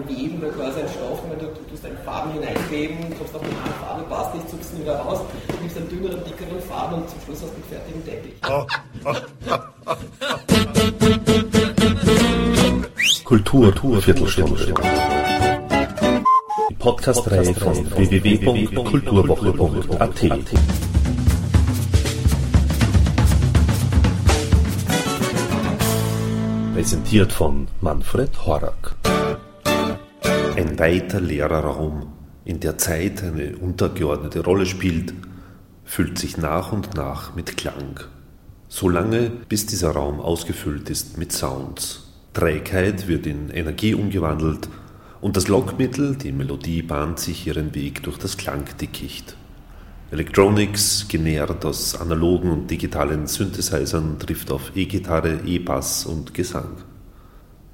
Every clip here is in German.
überweben, weil quasi ein Stoff, wenn du, tust eine Farben hineinweben, kommst auf eine Farbe, passt nicht, zupfst ihn wieder raus, nimmst einen dünneren, dickeren Farben und zum Schluss hast du einen fertigen Teppich. Kultur, Kultur Viertelstunde. Die Podcast-Reihe von www.kulturwoche.at. Präsentiert von Manfred Horak. Weiter leerer Raum, in der Zeit eine untergeordnete Rolle spielt, füllt sich nach und nach mit Klang. So lange, bis dieser Raum ausgefüllt ist mit Sounds. Trägheit wird in Energie umgewandelt und das Lockmittel, die Melodie, bahnt sich ihren Weg durch das Klangdickicht. Electronics, genährt aus analogen und digitalen Synthesizern, trifft auf E-Gitarre, E-Bass und Gesang.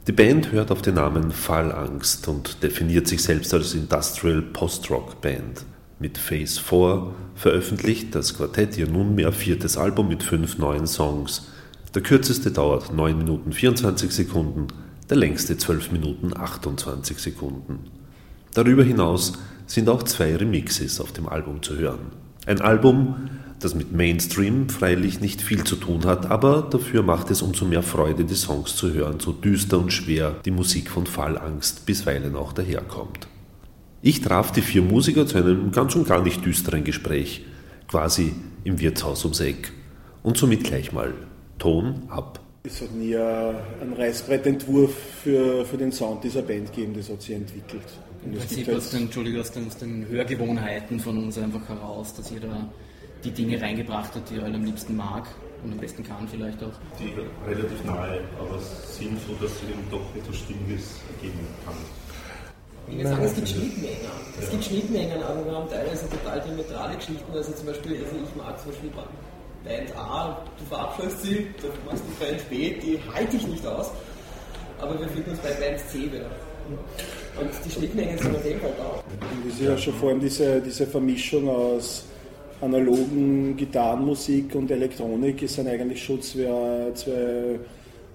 Die Band hört auf den Namen Fallangst und definiert sich selbst als Industrial Post-Rock Band. Mit Phase 4 veröffentlicht das Quartett ihr nunmehr viertes Album mit fünf neuen Songs. Der kürzeste dauert 9 Minuten 24 Sekunden, der längste 12 Minuten 28 Sekunden. Darüber hinaus sind auch zwei Remixes auf dem Album zu hören. Ein Album, das mit Mainstream freilich nicht viel zu tun hat, aber dafür macht es umso mehr Freude, die Songs zu hören, so düster und schwer die Musik von Fallangst bisweilen auch daherkommt. Ich traf die vier Musiker zu einem ganz und gar nicht düsteren Gespräch, quasi im Wirtshaus ums Eck. Und somit gleich mal Ton ab. Es hat nie einen Reißbrettentwurf für, für den Sound dieser Band gegeben, das hat sich entwickelt. Im Prinzip aus den, Entschuldigung, aus den, aus den Hörgewohnheiten von uns einfach heraus, dass jeder die Dinge reingebracht hat, die er am liebsten mag und am besten kann vielleicht auch. Die relativ nahe, aber sind so, dass sie eben doch etwas Stimmiges ergeben kann. Ich würde sagen, es gibt Schnittmengen. Es ja. gibt Schnittmengen, aber wir haben teilweise total diametrale Geschichten. Also zum Beispiel, also ich mag zum Beispiel Band A, du verabscheust sie, du machst die Band B, die halte ich nicht aus. Aber wir finden uns bei Band C wieder. Und die Schnittmengen sind auf jeden Fall da. Das ist ja schon vor allem diese, diese Vermischung aus analogen Gitarrenmusik und Elektronik es sind eigentlich schon zwei, zwei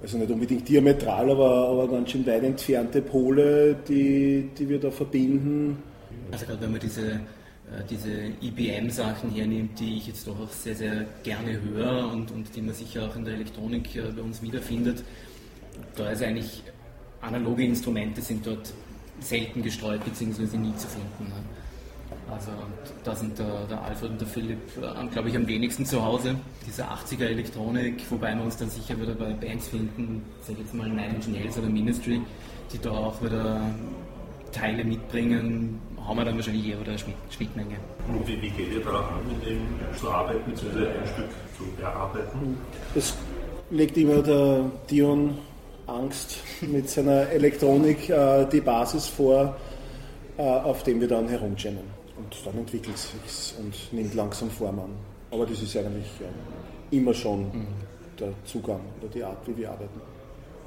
also nicht unbedingt diametral, aber, aber ganz schön weit entfernte Pole, die, die wir da verbinden. Also gerade wenn man diese, äh, diese IBM-Sachen hernimmt, die ich jetzt doch auch sehr, sehr gerne höre und, und die man sicher auch in der Elektronik äh, bei uns wiederfindet, da ist eigentlich analoge Instrumente sind dort selten gestreut bzw. nie zu finden. Also da sind der, der, Alfred und der Philipp, äh, glaube ich, am wenigsten zu Hause. Diese 80er Elektronik, wobei wir uns dann sicher wieder bei Bands finden, sag jetzt mal Nine Inch Nails oder Ministry, die da auch wieder Teile mitbringen, haben wir dann wahrscheinlich eher oder Schnittmenge. Und wie, wie geht ihr daran mit dem zu arbeiten, bzw. ein Stück zu erarbeiten? Das legt immer der Dion Angst mit seiner Elektronik äh, die Basis vor, äh, auf dem wir dann herumjammen. Und dann entwickelt es sich und nimmt langsam Form an. Aber das ist eigentlich äh, immer schon mhm. der Zugang oder die Art, wie wir arbeiten.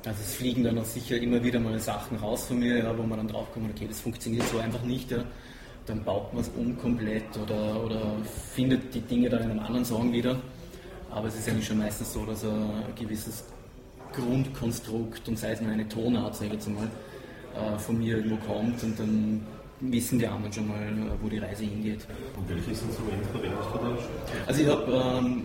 Also es fliegen dann auch sicher immer wieder mal Sachen raus von mir, ja, wo man dann draufkommt, okay, das funktioniert so einfach nicht. Ja. Dann baut man es um komplett oder, oder findet die Dinge dann in einem anderen Song wieder. Aber es ist eigentlich schon meistens so, dass ein gewisses Grundkonstrukt und sei es nur eine Tonart, sage ich jetzt mal, äh, von mir irgendwo kommt und dann wissen die anderen schon mal, äh, wo die Reise hingeht. Und welches Instrument verwendest du da? Also ich habe ähm,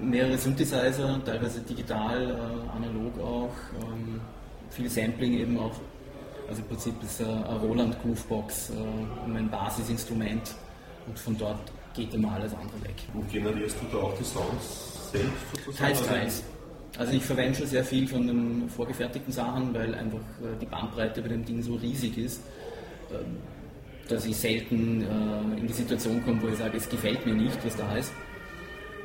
mehrere Synthesizer, teilweise digital, äh, analog auch, ähm, viel Sampling eben auch. Also im Prinzip ist äh, ein Roland Groovebox äh, mein Basisinstrument und von dort geht immer alles andere weg. Und generierst du da auch die Sounds selbst sozusagen? Teils, teils. Also ich verwende schon sehr viel von den vorgefertigten Sachen, weil einfach äh, die Bandbreite bei dem Ding so riesig ist, dass ich selten äh, in die Situation komme, wo ich sage, es gefällt mir nicht, was da ist.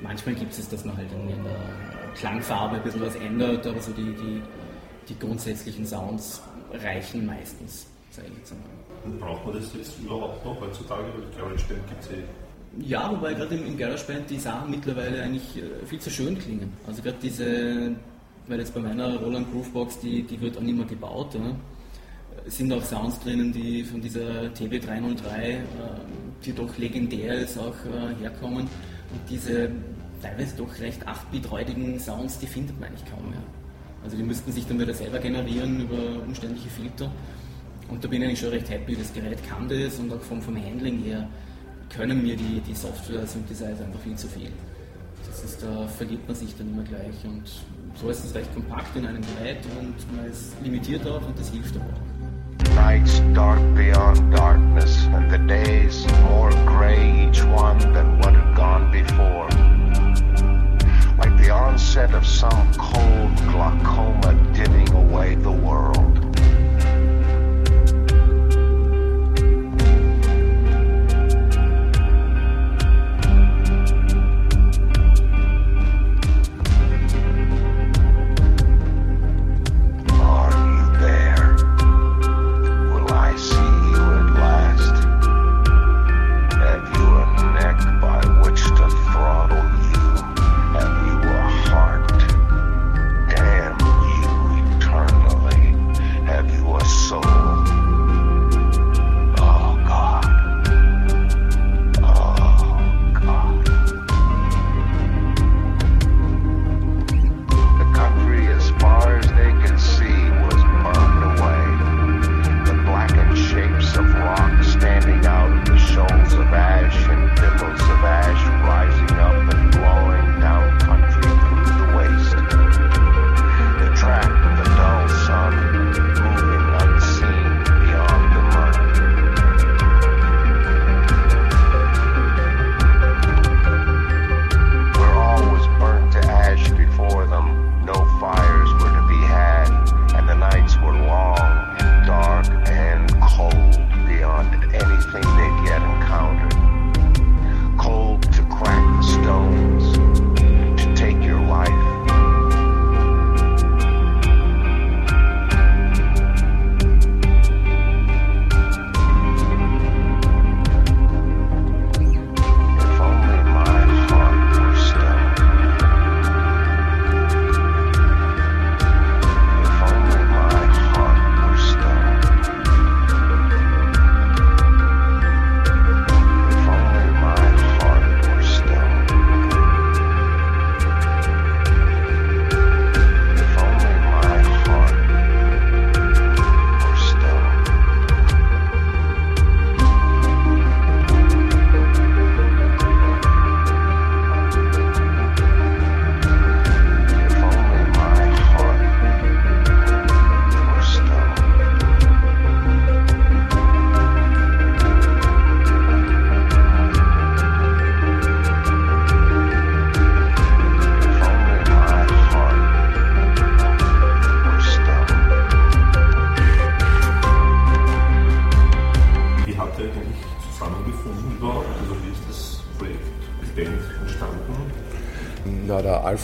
Manchmal gibt es, dass man halt in der Klangfarbe ein bisschen was ändert, aber so die, die, die grundsätzlichen Sounds reichen meistens, sage ich jetzt einmal. Und braucht man das jetzt überhaupt noch heutzutage? Weil glaube, gibt es eh ja, wobei gerade im, im GarageBand die Sachen mittlerweile eigentlich äh, viel zu schön klingen. Also gerade diese, weil jetzt bei meiner Roland Groovebox, die, die wird auch nicht mehr gebaut. Ja. Es sind auch Sounds drinnen, die von dieser TB303, äh, die doch legendär ist, auch äh, herkommen. Und diese teilweise doch recht 8-bit-räudigen Sounds, die findet man eigentlich kaum mehr. Also die müssten sich dann wieder selber generieren über umständliche Filter. Und da bin ich schon recht happy, das Gerät kann das und auch vom, vom Handling her können mir die, die Software-Synthesizer einfach viel zu viel. Das ist, da verliert man sich dann immer gleich und so ist es recht kompakt in einem Gerät und man ist limitiert auch und das hilft aber auch. Nights dark beyond darkness, and the days more gray each one than what had gone before. Like the onset of some cold glaucoma dimming away the world.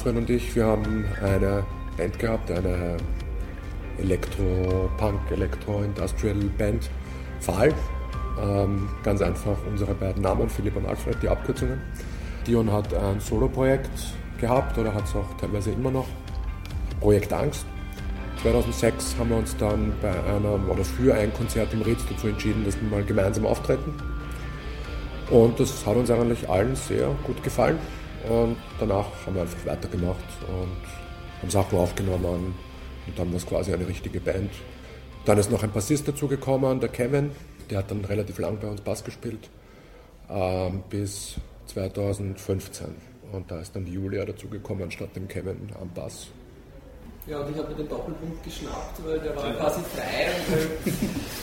Alfred und ich, wir haben eine Band gehabt, eine Elektro-Punk, Elektro-Industrial-Band, Fall. Ähm, ganz einfach unsere beiden Namen, Philipp und Alfred, die Abkürzungen. Dion hat ein Solo-Projekt gehabt oder hat es auch teilweise immer noch. Projekt Angst. 2006 haben wir uns dann bei einem oder für ein Konzert im Ritz dazu entschieden, dass wir mal gemeinsam auftreten. Und das hat uns eigentlich allen sehr gut gefallen. Und danach haben wir einfach weitergemacht und haben Sachen aufgenommen. Und dann war es quasi eine richtige Band. Dann ist noch ein Bassist dazugekommen, der Kevin. Der hat dann relativ lang bei uns Bass gespielt. Ähm, bis 2015. Und da ist dann Julia dazugekommen statt dem Kevin am Bass. Ja, und ich habe mir den Doppelpunkt geschnappt, weil der war quasi frei und weil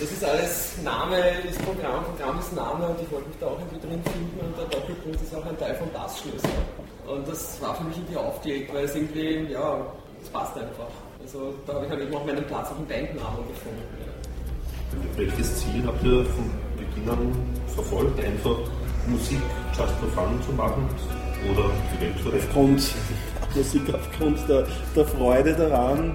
das ist alles Name ist Programm, Programm ist Name und ich wollte mich da auch irgendwie drin finden und der Doppelpunkt ist auch ein Teil vom Bassschlüssel. Und das war für mich irgendwie aufgelegt, weil es irgendwie, ja, es passt einfach. Also da habe ich halt eben auch meinen Platz auf dem Bandnamen gefunden. Ja. Welches Ziel habt ihr von Beginn an verfolgt? Einfach Musik just for fun zu machen oder die Welt zu retten? Aufgrund Musik, aufgrund der, der Freude daran.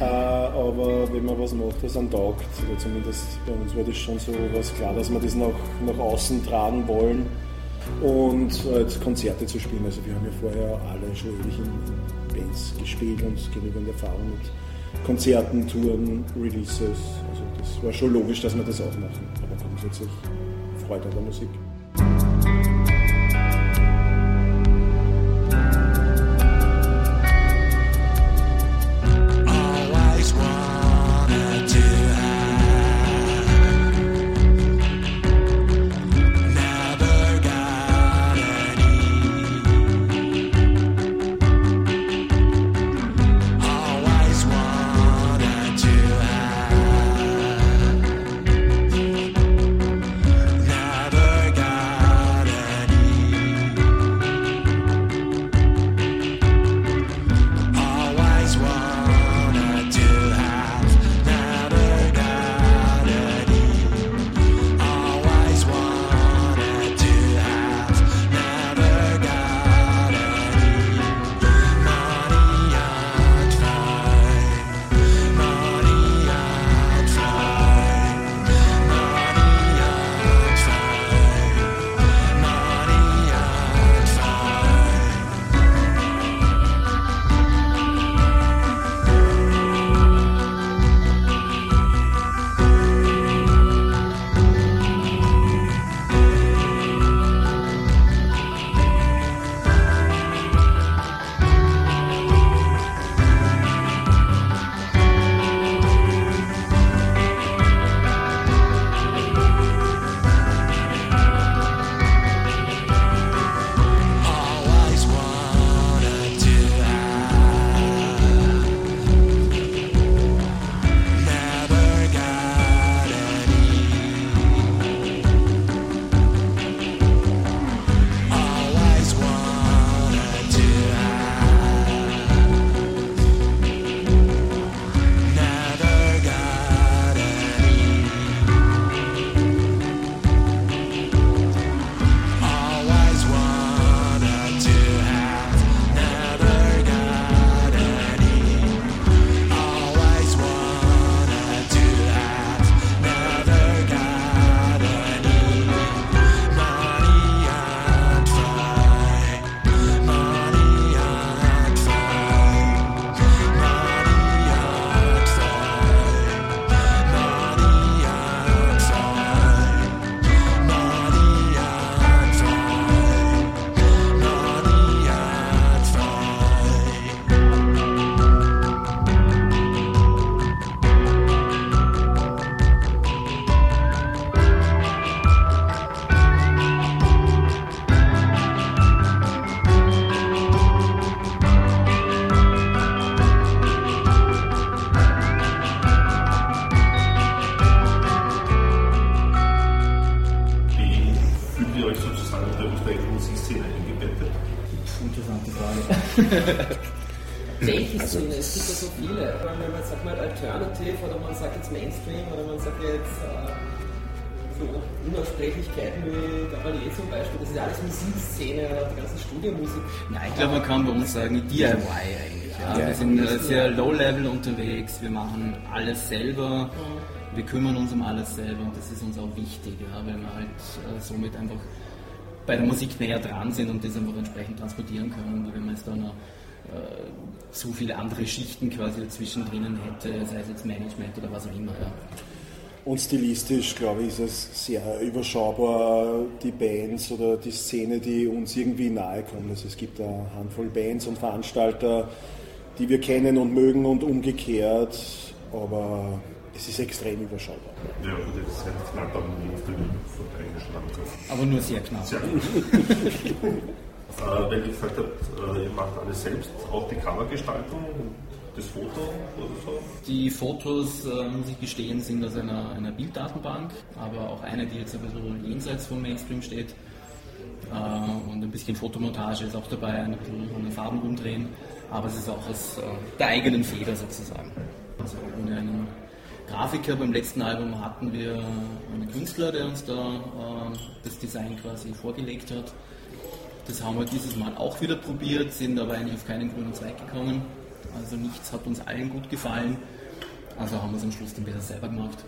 Äh, aber wenn man was macht, was einem taugt, oder zumindest bei uns war das schon so was klar, dass wir das nach, nach außen tragen wollen und halt Konzerte zu spielen. Also wir haben ja vorher alle schon ewig in Bands gespielt und genügend Erfahrung mit Konzerten, Touren, Releases. Also das war schon logisch, dass wir das auch machen. Aber grundsätzlich Freude an der Musik. Nein, ich glaube, man kann bei uns sagen DIY eigentlich. Ja. Wir sind sehr low-level unterwegs, wir machen alles selber, wir kümmern uns um alles selber und das ist uns auch wichtig, ja, weil wir halt äh, somit einfach bei der Musik näher dran sind und das einfach entsprechend transportieren können, wie wenn man jetzt da noch äh, zu viele andere Schichten quasi dazwischen drinnen hätte, sei es jetzt Management oder was auch immer. Ja. Und stilistisch, glaube ich, ist es sehr überschaubar, die Bands oder die Szene, die uns irgendwie nahe kommt. Also es gibt eine Handvoll Bands und Veranstalter, die wir kennen und mögen und umgekehrt, aber es ist extrem überschaubar. Ja, gut, das ist halt knapp am Film vorbeigeschlagen. Aber nur sehr knapp. Sehr gut. äh, weil ihr gesagt habt, äh, ihr macht alles selbst, auch die Covergestaltung, das Foto oder so? Die Fotos, äh, muss ich gestehen, sind aus einer, einer Bilddatenbank, aber auch eine, die jetzt ein bisschen jenseits vom Mainstream steht. Äh, und ein bisschen Fotomontage ist auch dabei, ein bisschen an den Farben umdrehen, aber es ist auch aus äh, der eigenen Feder sozusagen. Also ohne einen Grafiker beim letzten Album hatten wir einen Künstler, der uns da äh, das Design quasi vorgelegt hat. Das haben wir dieses Mal auch wieder probiert, sind aber eigentlich auf keinen grünen Zweig gekommen. Also nichts hat uns allen gut gefallen. Also haben wir es am Schluss dann besser selber gemacht.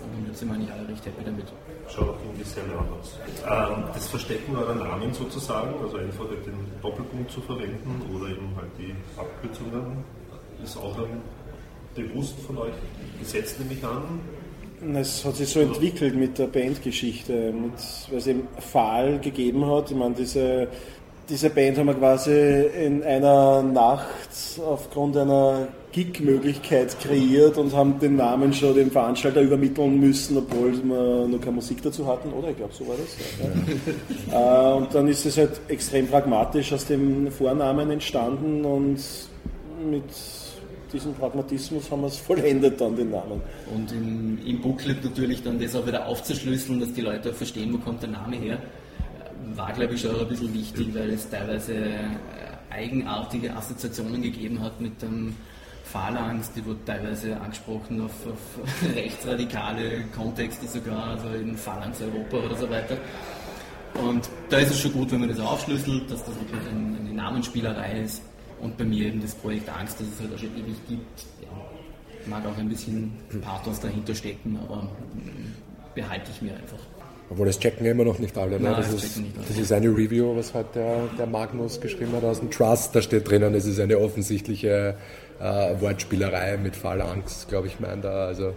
Und jetzt sind wir eigentlich alle recht happy damit. Schaut auch irgendwie sehr nah aus. Ähm, das Verstecken eurer Namen sozusagen, also einfach den Doppelpunkt zu verwenden oder eben halt die Abkürzungen, ist auch ein bewusst von euch gesetzt, nehme ich an. Es hat sich so entwickelt mit der Bandgeschichte, mit, weil es eben Fall gegeben hat. Ich meine, diese, diese Band haben wir quasi in einer Nacht aufgrund einer Gig-Möglichkeit kreiert und haben den Namen schon dem Veranstalter übermitteln müssen, obwohl wir noch keine Musik dazu hatten, oder? Ich glaube, so war das. Ja. äh, und dann ist es halt extrem pragmatisch aus dem Vornamen entstanden und mit diesem Pragmatismus haben wir es vollendet dann den Namen. Und im, im Booklet natürlich dann das auch wieder aufzuschlüsseln, dass die Leute auch verstehen, wo kommt der Name her, war glaube ich schon ein bisschen wichtig, weil es teilweise äh, eigenartige Assoziationen gegeben hat mit dem Phalanx, die wurde teilweise angesprochen auf, auf rechtsradikale Kontexte sogar, also in Phalanx Europa oder so weiter. Und da ist es schon gut, wenn man das aufschlüsselt, dass das wirklich eine Namensspielerei ist. Und bei mir eben das Projekt Angst, das es halt auch schon ewig gibt. Ja, mag auch ein bisschen Pathos dahinter stecken, aber behalte ich mir einfach. Obwohl das checken immer noch nicht alle. Ne? Nein, das, ist, nicht alle. das ist eine Review, was halt der, der Magnus geschrieben hat aus dem Trust. Da steht drinnen, es ist eine offensichtliche äh, Wortspielerei mit Phalanx, glaube ich, meint er. Also,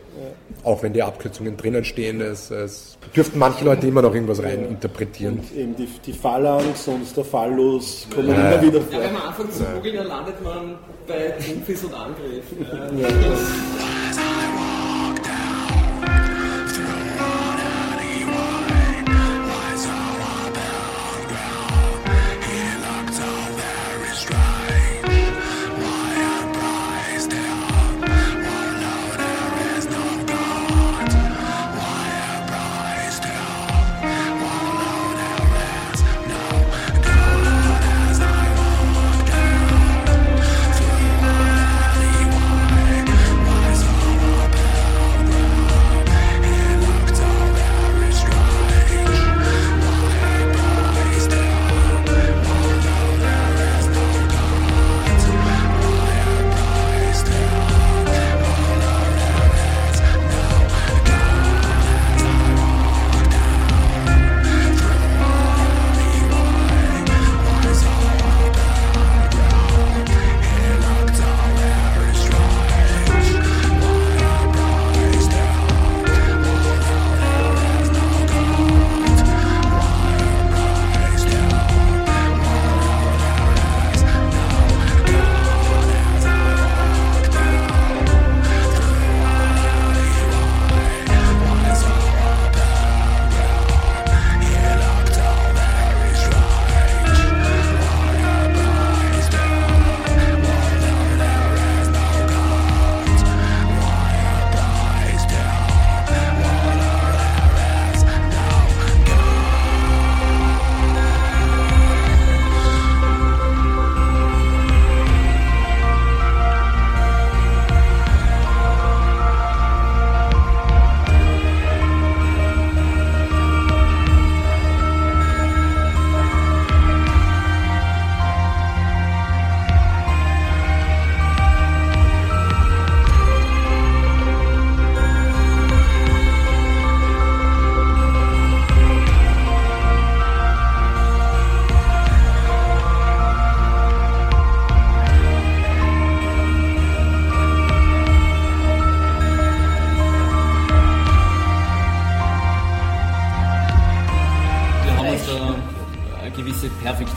Auch wenn die Abkürzungen drinnen stehen, es, es dürften manche Leute immer noch irgendwas rein interpretieren. Und eben die, die Phalanx und der Phallus kommen Ja. immer wieder Ja, vor. wenn man anfängt zu googeln, dann landet man bei Trumpis und Angriff.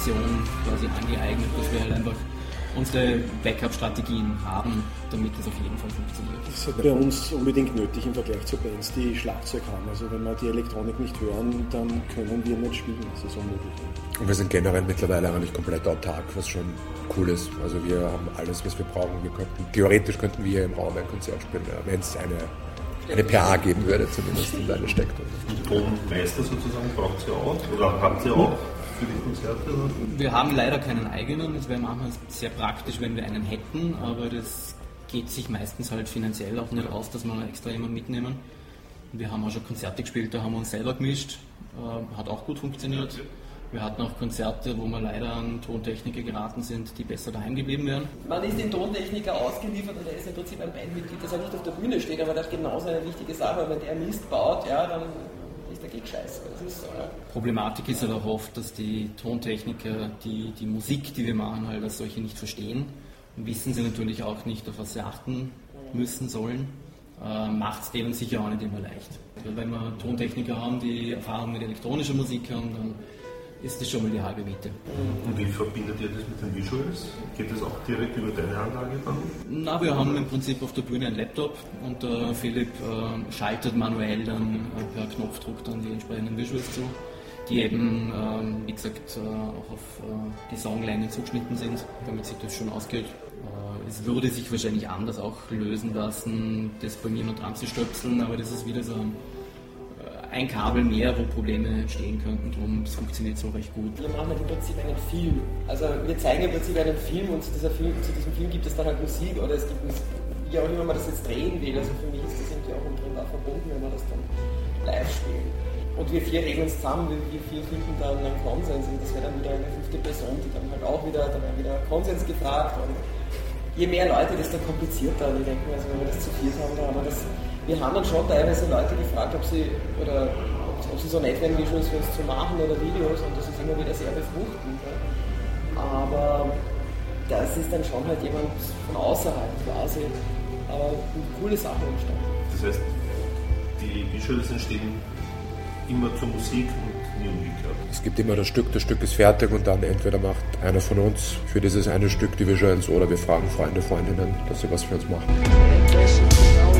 Perfektion quasi angeeignet, dass wir halt einfach unsere Backup-Strategien haben, damit das auf jeden Fall funktioniert. Das ist bei uns unbedingt nötig im Vergleich zu Bands, die Schlagzeug haben. Also wenn wir die Elektronik nicht hören, dann können wir nicht spielen. Das ist unmöglich. Und wir sind generell mittlerweile eigentlich komplett autark, was schon cool ist. Also wir haben alles, was wir brauchen. Wir könnten, theoretisch könnten wir hier im Raum ein Konzert spielen, wenn es eine, eine PA geben würde, zumindest in deiner Steckdose. Tonmeister sozusagen braucht ihr auch? Oder habt ihr auch für die Konzerte? Wir haben leider keinen eigenen. Es wäre manchmal sehr praktisch, wenn wir einen hätten, aber das geht sich meistens halt finanziell auch nicht aus, dass wir extra jemanden mitnehmen. Wir haben auch schon Konzerte gespielt, da haben wir uns selber gemischt. Äh, hat auch gut funktioniert. Wir hatten auch Konzerte, wo wir leider an Tontechniker geraten sind, die besser daheim geblieben wären. Man ist dem Tontechniker ausgeliefert und er ist im Prinzip ein Bandmitglied, das auch nicht auf der Bühne steht, aber das ist genauso eine wichtige Sache. Wenn der Mist baut, ja, dann ist der Gig scheiße. Das ist so. Problematik ist halt auch oft, dass die Tontechniker die, die Musik, die wir machen, halt als solche nicht verstehen. Und wissen sie natürlich auch nicht, auf was sie achten müssen sollen. Äh, Macht es denen sicher auch nicht immer leicht. Weil wenn wir Tontechniker haben, die Erfahrung mit elektronischer Musik haben, dann ist das schon mal die halbe Miete. Und wie verbindet ihr das mit den Visuals? Geht das auch direkt über deine Anlage dann? Na, wir haben im Prinzip auf der Bühne einen Laptop und äh, Philipp äh, schaltet manuell dann äh, per Knopfdruck dann die entsprechenden Visuals zu, die eben, ähm, wie gesagt, äh, auch auf äh, die Songlänge zugeschnitten sind, damit sich das schon ausgeht. Äh, es würde sich wahrscheinlich anders auch lösen lassen, das bei mir noch dran zu stöpseln, aber das ist wieder so ein ein Kabel mehr, wo Probleme entstehen könnten. Darum es funktioniert so recht gut. Wir machen halt im Prinzip einen Film. Also wir zeigen im Prinzip einen Film und zu, Film, zu diesem Film gibt es dann halt Musik oder es gibt Musik, wie auch immer man das jetzt drehen will. Also für mich ist das irgendwie auch wunderbar verbunden, wenn wir das dann live spielen. Und wir vier reden uns zusammen, wir, vier finden dann einen Konsens und das wäre dann wieder eine fünfte Person, die dann halt auch wieder, dann wieder Konsens gefragt und je mehr Leute, desto komplizierter. Und ich denke mir, also wenn wir das zu viert haben, da haben wir das. Wir haben dann schon teilweise Leute gefragt, ob sie oder ob, ob sie so nett wären, Visuals für uns zu machen oder Videos und das ist immer wieder sehr befruchtend. Ja. Aber das ist dann schon halt jemand von außerhalb quasi. Aber eine coole Sache entstanden. Das heißt, die Visuals entstehen immer zur Musik und nie umgekehrt. Es gibt immer das Stück, das Stück ist fertig und dann entweder macht einer von uns für dieses eine Stück die Visuals oder wir fragen Freunde, Freundinnen, dass sie was für uns machen.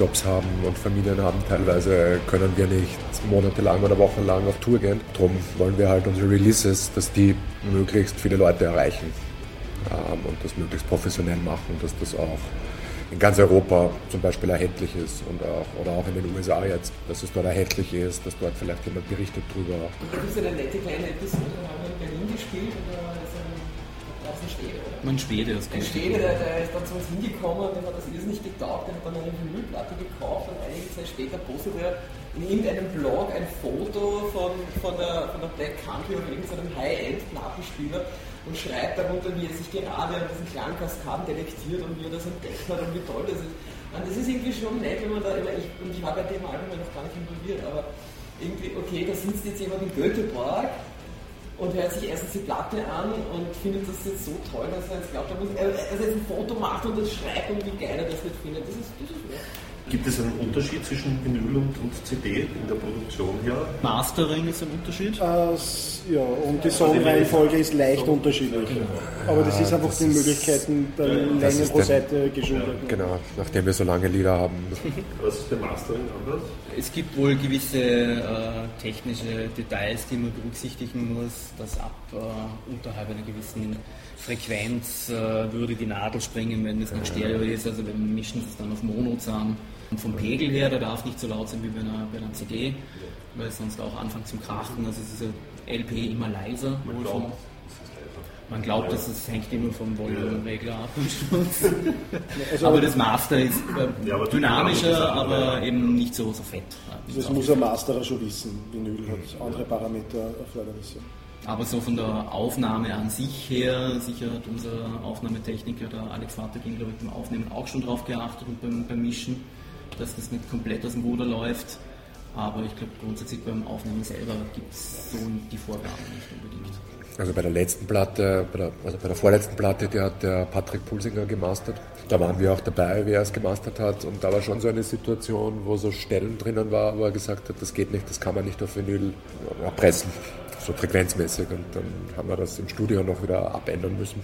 Jobs haben und Familien haben, teilweise können wir nicht monatelang oder wochenlang auf Tour gehen. Darum wollen wir halt unsere Releases, dass die möglichst viele Leute erreichen ähm, und das möglichst professionell machen, dass das auch in ganz Europa zum Beispiel erhältlich ist und auch, oder auch in den USA jetzt, dass es dort erhältlich ist, dass dort vielleicht jemand berichtet drüber. Gibt es eine nette kleine Episode, haben wir in Berlin gespielt ist ein, da ist ein Schwede, oder? Man Schwede aus Ein Schwede, der, der ist dann zu uns hingekommen und dem hat das irrsinnig getaugt, der hat dann eine Vinylplatte gekauft und einige Zeit später postet er in irgendeinem Blog ein Foto von, von, der, von der Black Country auf irgendeinem High-End-Plattenspieler und schreibt darunter, wie er sich gerade an diesen Klangkaskaden delektiert und wie er das entdeckt hat und wie toll das ist. Und das ist irgendwie schon nett, wenn man da, ich, und ich war bei dem Album noch gar nicht involviert, aber irgendwie, okay, da sitzt jetzt jemand in Göteborg und hört sich erstens die Platte an und findet das jetzt so toll, dass er jetzt glaubt, er muss, er, jetzt ein Foto macht und das schreibt und wie geil er das nicht findet. Das ist, das ist. Gibt es einen Unterschied zwischen Vinyl und, und CD in der Produktion her? Mastering ist ein Unterschied. Äh, ja, und die Songreihenfolge ist leicht unterschiedlich. Aber das ist einfach das den ist- Möglichkeiten der Länge pro Seite geschuldet. Genau, nachdem wir so lange Lieder haben. Was ist beim Mastering anders? Es gibt wohl gewisse äh, technische Details, die man berücksichtigen muss, dass ab äh, unterhalb einer gewissen Frequenz äh, würde die Nadel springen, wenn es nicht Stereo ist. Also wir mischen es dann auf Mono zusammen. Und vom Pegel her, der darf nicht so laut sein wie bei einer, bei einer CD, weil es sonst auch anfängt zum Krachen. Also es ist ein LP immer leiser. wohl vom, man glaubt, dass es hängt immer vom Volumenregler ab am Schluss. Also, aber das Master ist äh, Ja, dynamischer, aber ja. eben nicht so, so fett. das muss ein Masterer schon wissen. Vinyl hat andere Parameter erforderlich. Aber so von der Aufnahme an sich her, sicher hat unser Aufnahmetechniker, der Alex Vatergin, glaube ich, beim Aufnehmen auch schon drauf geachtet und beim, beim Mischen, dass das nicht komplett aus dem Ruder läuft. Aber ich glaube, grundsätzlich beim Aufnehmen selber gibt es so die Vorgaben nicht unbedingt. Also bei der letzten Platte, bei der, also bei der vorletzten Platte, die hat der Patrick Pulsinger gemastert. Da waren wir auch dabei, wie er es gemastert hat. Und da war schon so eine Situation, wo so Stellen drinnen war, wo er gesagt hat, das geht nicht, das kann man nicht auf Vinyl erpressen. So frequenzmäßig. Und dann haben wir das im Studio noch wieder abändern müssen.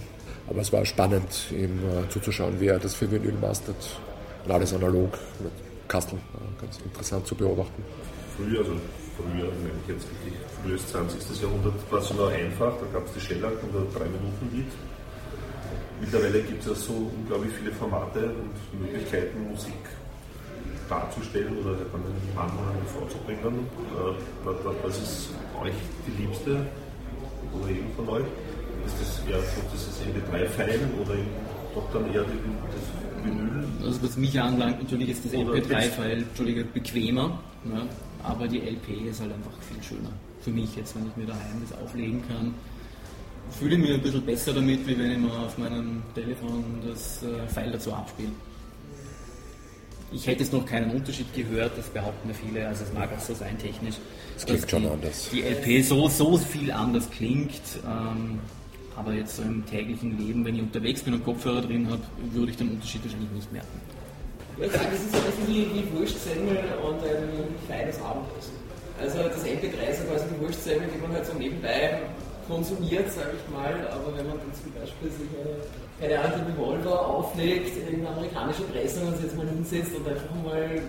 Aber es war spannend, ihm äh, zuzuschauen, wie er das für Vinyl mastert. Und alles analog mit Kasteln. Äh, ganz interessant zu beobachten. Früher, also früher, meine ich jetzt wirklich frühes 20. Jahrhundert, war es noch einfach, da gab es die Shellac und ein 3-Minuten-Lied. Mittlerweile gibt es ja so unglaublich viele Formate und Möglichkeiten, Musik darzustellen oder an den Mann oder eine Frau zu bringen. Wa- wa- Was ist euch die liebste oder jeden von euch? Ist das eher so dieses MP3-File oder doch dann eher die, das? Also was mich anlangt, natürlich ist das Oder MP3-File Entschuldige, bequemer, ne? aber die LP ist halt einfach viel schöner. Für mich jetzt, wenn ich mir daheim das auflegen kann, fühle ich mich ein bisschen besser damit, wie wenn ich mir auf meinem Telefon das äh, File dazu abspiele. Ich hätte jetzt noch keinen Unterschied gehört, das behaupten ja viele, also es mag auch so sein technisch. Es klingt schon die, anders. Die LP so, so viel anders klingt, ähm, aber jetzt so im täglichen Leben, wenn ich unterwegs bin und Kopfhörer drin habe, würde ich den Unterschied wahrscheinlich nicht merken. Sagen, das ist so ein bisschen wie, wie Wurstsemmel und ein feines Abendessen. Also das MP3 ist ja quasi die Wurstsemmel, die man halt so nebenbei konsumiert, sage ich mal, aber wenn man dann zum Beispiel sich eine, keine Ahnung, Revolver auflegt, irgendeine amerikanische Pressung und sich jetzt mal hinsetzt und einfach mal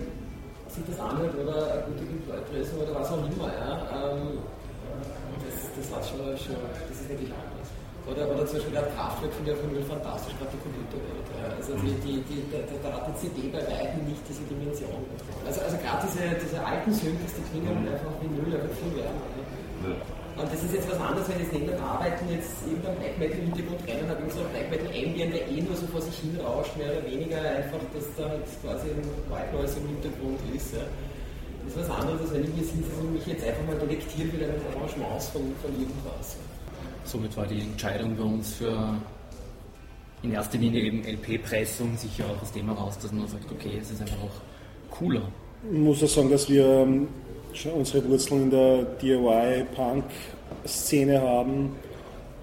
sich das anhört oder eine gute Gebläupressung oder was auch immer, ja, ähm, das, das war schon, schon, das ist wirklich anders. Oder, oder zum Beispiel der Kraftwerk finde ich auf jeden Fall fantastisch artikuliert wird. Ja. Also die, die, die, da, da hat die CD bei weitem nicht diese Dimension. Also, also gerade diese, diese alten Synthes, die klingen einfach wie Null, einfach viel wärmer. Ja. Und das ist jetzt was anderes, wenn ich neben Arbeiten jetzt irgendein Black Metal Hintergrund rein und habe irgend so ein Black Metal Ambient, der eh nur so vor sich hin rauscht, mehr oder weniger einfach, dass da halt quasi ein White Noise im Hintergrund ist. Ja. Das ist was anderes, als wenn ich sitze und mich jetzt einfach mal delektieren will, einen Arrangements von, von irgendwas. Somit war die Entscheidung bei uns für in erster Linie eben LP-Pressung sicher auch das Thema raus, dass man sagt, okay, es ist einfach auch cooler. Ich muss auch sagen, dass wir ähm, schon unsere Wurzeln in der DIY-Punk-Szene haben.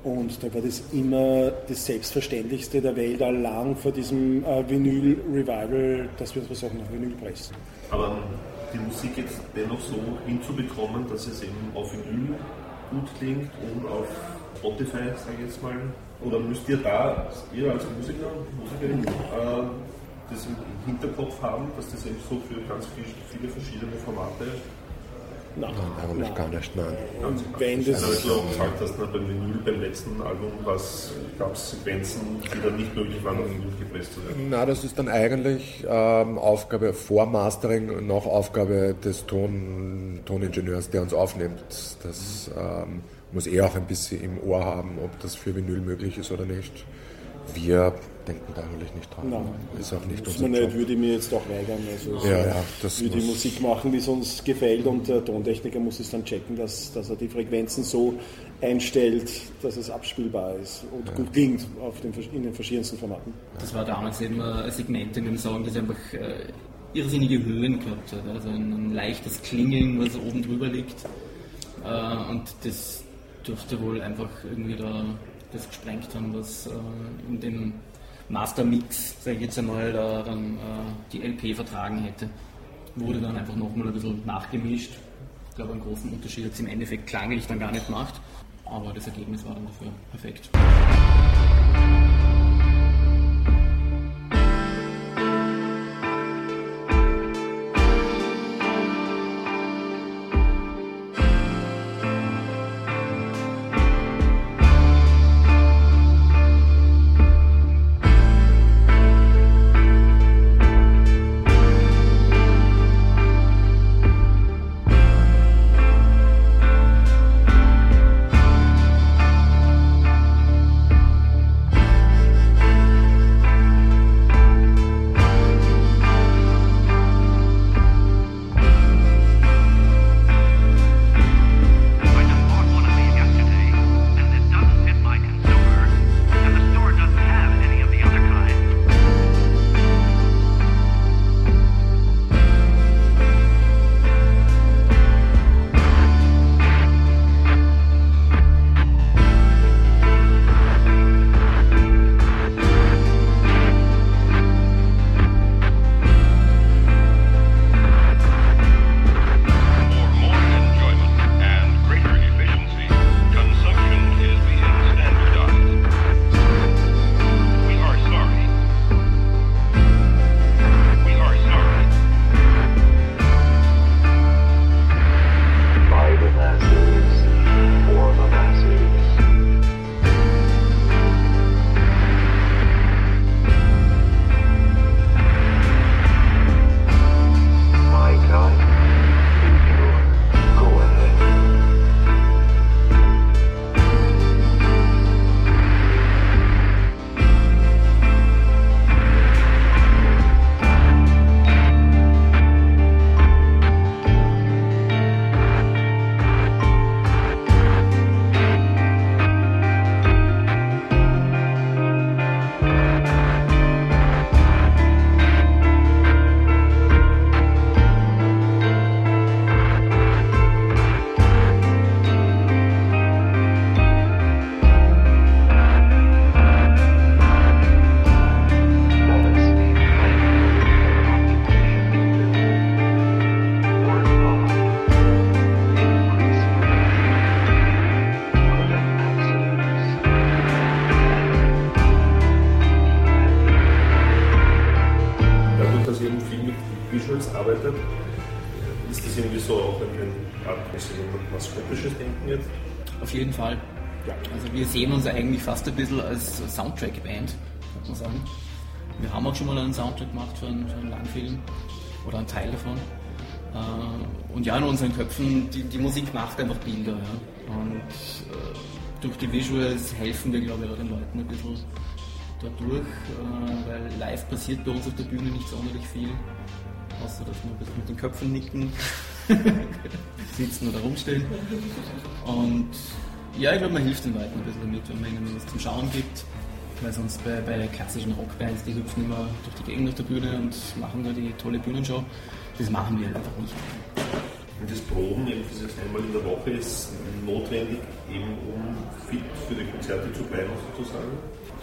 Und da war das immer das Selbstverständlichste der Welt, allang vor diesem äh, Vinyl-Revival, dass wir auch nach Vinyl pressen. Aber die Musik jetzt dennoch so hinzubekommen, dass es eben auf Vinyl gut klingt und auf Spotify, sage ich jetzt mal, oder müsst ihr da, ihr als Musiker, Musikerin, äh, das im Hinterkopf haben, dass das eben so für ganz viel, viele verschiedene Formate Nein, Nein, eigentlich gar nicht, nein. Wenn das- Also, du auch gesagt hast, na, beim Vinyl, beim letzten Album gab es Sequenzen, die dann nicht möglich waren, auf Vinyl gepresst zu werden. Na, das ist dann eigentlich ähm, Aufgabe vor Mastering und noch Aufgabe des Ton, Toningenieurs, der uns aufnimmt. Das ähm, muss er auch ein bisschen im Ohr haben, ob das für Vinyl möglich ist oder nicht. Wir denken da eigentlich nicht dran. Nein. Ist auch nicht Muss unser man nicht, würde ich mir jetzt auch weigern. Also Ja, ja, das wir die Musik machen, wie es uns gefällt und der Tontechniker muss es dann checken, dass, dass er die Frequenzen so einstellt, dass es abspielbar ist und gut klingt auf den, in den verschiedensten Formaten. Das war damals eben ein Segment in dem Song, das einfach äh, irrsinnige Höhen gehabt hat. Also ein, ein leichtes Klingeln, was oben drüber liegt. Äh, und das dürfte wohl einfach irgendwie da das gesprengt haben, was äh, in dem Mastermix, sage ich jetzt einmal, da dann äh, die LP vertragen hätte. Wurde dann einfach nochmal ein bisschen nachgemischt. Ich glaube, einen großen Unterschied hat es im Endeffekt klanglich dann gar nicht gemacht. Aber das Ergebnis war dann dafür perfekt. Art also maskopisches Denken jetzt? Auf jeden Fall. Also wir sehen uns eigentlich fast ein bisschen als Soundtrack-Band, muss man sagen. Wir haben auch schon mal einen Soundtrack gemacht für einen, für einen Langfilm oder einen Teil davon. Äh, Und ja, in unseren Köpfen, die, die Musik macht einfach Bilder. Ja. Und äh, durch die Visuals helfen wir, glaube ich, auch den Leuten ein bisschen dadurch, äh, weil live passiert bei uns auf der Bühne nicht sonderlich viel, außer dass wir ein bisschen mit den Köpfen nicken, sitzen oder rumstehen. Und ja, ich glaube, man hilft den Leuten ein bisschen damit, wenn man ihnen was zum Schauen gibt. Weil sonst bei, bei klassischen Rockbands, die hüpfen immer durch die Gegend auf der Bühne und machen da die tolle Bühnenshow. Das machen wir einfach nicht. Und das Proben, eben dieses einmal in der Woche, ist notwendig, eben um fit für die Konzerte zu bleiben, sozusagen.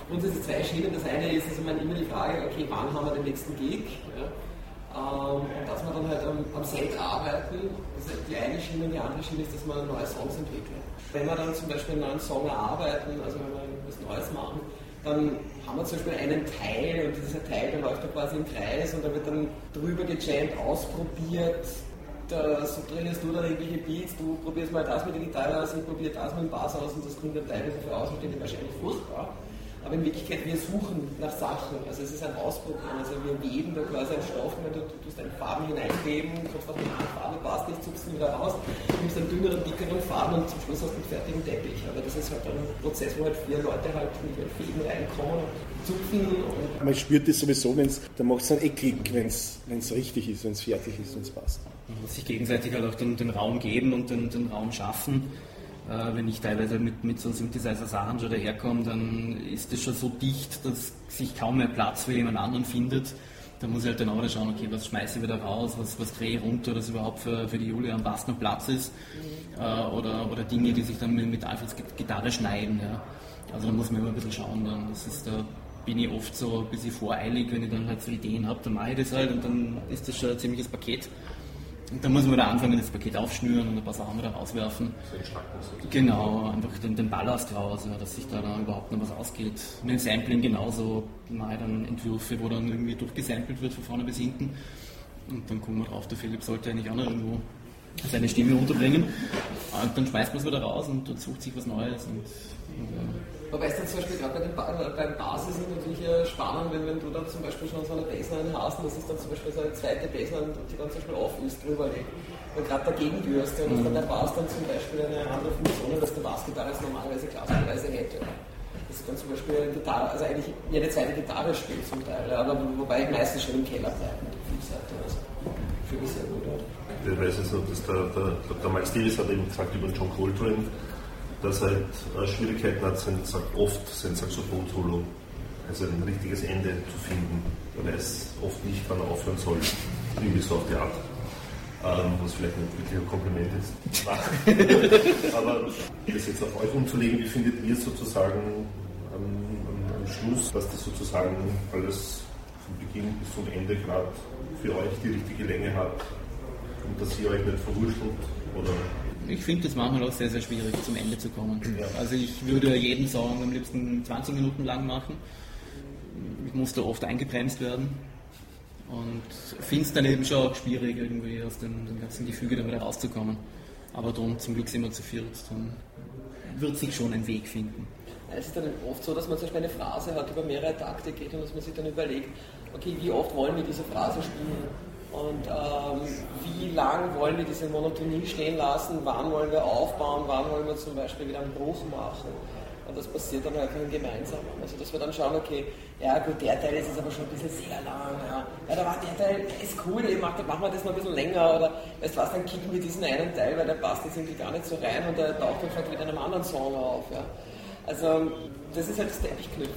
Und es sind zwei Schienen. Das eine ist also man immer die Frage, okay, wann haben wir den nächsten Gig? Ja? Ähm, und dass wir dann halt am, am Set arbeiten. Die eine Schiene, die andere Schiene ist, dass wir neue Songs entwickeln. Wenn wir dann zum Beispiel einen neuen Song erarbeiten, also wenn wir was Neues machen, dann haben wir zum Beispiel einen Teil und dieser Teil, der läuft da quasi im Kreis und da wird dann drüber gejammt, ausprobiert. Da subtrainierst du dann irgendwelche Beats, du probierst mal das mit der Gitarre aus, ich probiere das mit dem Bass aus und das kommt dann teilweise für Außenstehende wahrscheinlich furchtbar. Aber in Wirklichkeit, wir suchen nach Sachen. Also es ist ein Ausprobieren. Also wir weben da quasi einen Stoff, wenn du, du tust eine Farbe hineingeben, kommst auf eine andere Farbe, passt nicht, zupfst ihn wieder raus, nimmst einen dünneren, dickeren Farben und zum Schluss hast du einen fertigen Teppich. Aber das ist halt ein Prozess, wo halt vier Leute halt mit ihren Fäden reinkommen und zupfen und Man spürt das sowieso, wenn's, da macht es dann eh Klick, wenn es richtig ist, wenn es fertig ist, wenn es passt. Man muss sich gegenseitig halt auch den, den Raum geben und den, den Raum schaffen. Äh, wenn ich teilweise mit, mit so Synthesizer-Sachen schon daherkomme, dann ist das schon so dicht, dass sich kaum mehr Platz für jemand anderen findet. Da muss ich halt dann auch schauen, okay, was schmeiße ich wieder raus, was, was drehe ich runter, dass überhaupt für, für die Julia am noch Platz ist. Äh, oder, oder Dinge, die sich dann mit, mit Alfreds Gitarre schneiden. Ja. Also da muss man immer ein bisschen schauen. Dann. Das ist, da bin ich oft so ein bisschen voreilig, wenn ich dann halt so Ideen habe, dann mache ich das halt und dann ist das schon ein ziemliches Paket. Dann muss man wieder anfangen, das Paket aufschnüren und ein paar Sachen wieder rauswerfen. Genau, einfach den, den Ballast raus, ja, dass sich da dann überhaupt noch was ausgeht. Mit dem Sampling genauso, ich dann Entwürfe, wo dann irgendwie durchgesampelt wird von vorne bis hinten. Und dann kommen wir drauf, der Philipp sollte eigentlich auch noch irgendwo seine Stimme unterbringen. Und dann schmeißt man es wieder raus und, und sucht sich was Neues. Und, und, ja. Wobei es dann zum Beispiel gerade bei den ba beim Basis ist natürlich äh, spannend, wenn, wenn du dann zum Beispiel schon so eine Bassline hast und das ist dann zum Beispiel so eine zweite Bassline, die dann zum Beispiel auf ist, drüber liegt. Und gerade dagegen wirst und dass dann der Bass dann zum Beispiel eine andere Funktion hat, als der Bassgitarre es normalerweise klassischerweise hätte. Das kann zum Beispiel eine Gitarre, also eigentlich jede zweite Gitarre spielt zum Teil, aber wobei ich meistens schon im Keller bleibe mit der Fußseite. Also für mich sehr gut. Ja. Ich weiß jetzt noch, dass der, der, der Miles Davis hat eben gesagt über John Coltrane, dass er halt äh, Schwierigkeiten hat, sein, sagt oft sein Saxophon-Solo, also ein richtiges Ende zu finden. Er weiß oft nicht, wann er aufhören soll. Irgendwie so auf die Art. Ähm, was vielleicht nicht wirklich ein Kompliment ist. Aber das jetzt auf euch umzulegen, wie findet ihr sozusagen am, am, am Schluss, dass das sozusagen alles von Beginn bis zum Ende gerade für euch die richtige Länge hat und dass ihr euch nicht verwurschtelt oder Ich finde es manchmal auch sehr, sehr schwierig, zum Ende zu kommen. Also ich würde jeden Song am liebsten 20 Minuten lang machen. Ich muss da oft eingebremst werden. Und finde es dann eben schon auch schwierig, irgendwie aus dem, dem ganzen Gefüge dann wieder rauszukommen. Aber dann zum Glück sind wir zu viert, dann wird sich schon ein Weg finden. Es ist dann oft so, dass man zum Beispiel eine Phrase hat, die über mehrere Takte geht und dass man sich dann überlegt, okay, wie oft wollen wir diese Phrase spielen? Und ähm, wie lang wollen wir diese Monotonie stehen lassen? Wann wollen wir aufbauen? Wann wollen wir zum Beispiel wieder einen Bruch machen? Und das passiert dann halt im Gemeinsamen. Also, dass wir dann schauen, okay, ja gut, der Teil ist jetzt aber schon ein bisschen sehr lang. Ja, ja da war der Teil, der ist cool, ey, mach, machen wir das mal ein bisschen länger. Oder weißt du was, dann kicken wir diesen einen Teil, weil der passt jetzt irgendwie gar nicht so rein und der taucht dann vielleicht wieder in einem anderen Song auf. Ja. Also, das ist halt das Teppichknüpfen.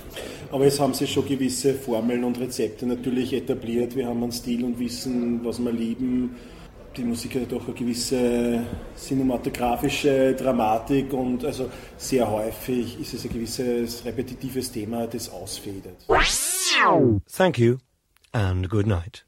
Aber es haben sich schon gewisse Formeln und Rezepte natürlich etabliert. Wir haben einen Stil und wissen, was wir lieben. Die Musik hat doch eine gewisse cinematografische Dramatik und also sehr häufig ist es ein gewisses repetitives Thema, das ausfädelt. Thank you and good night.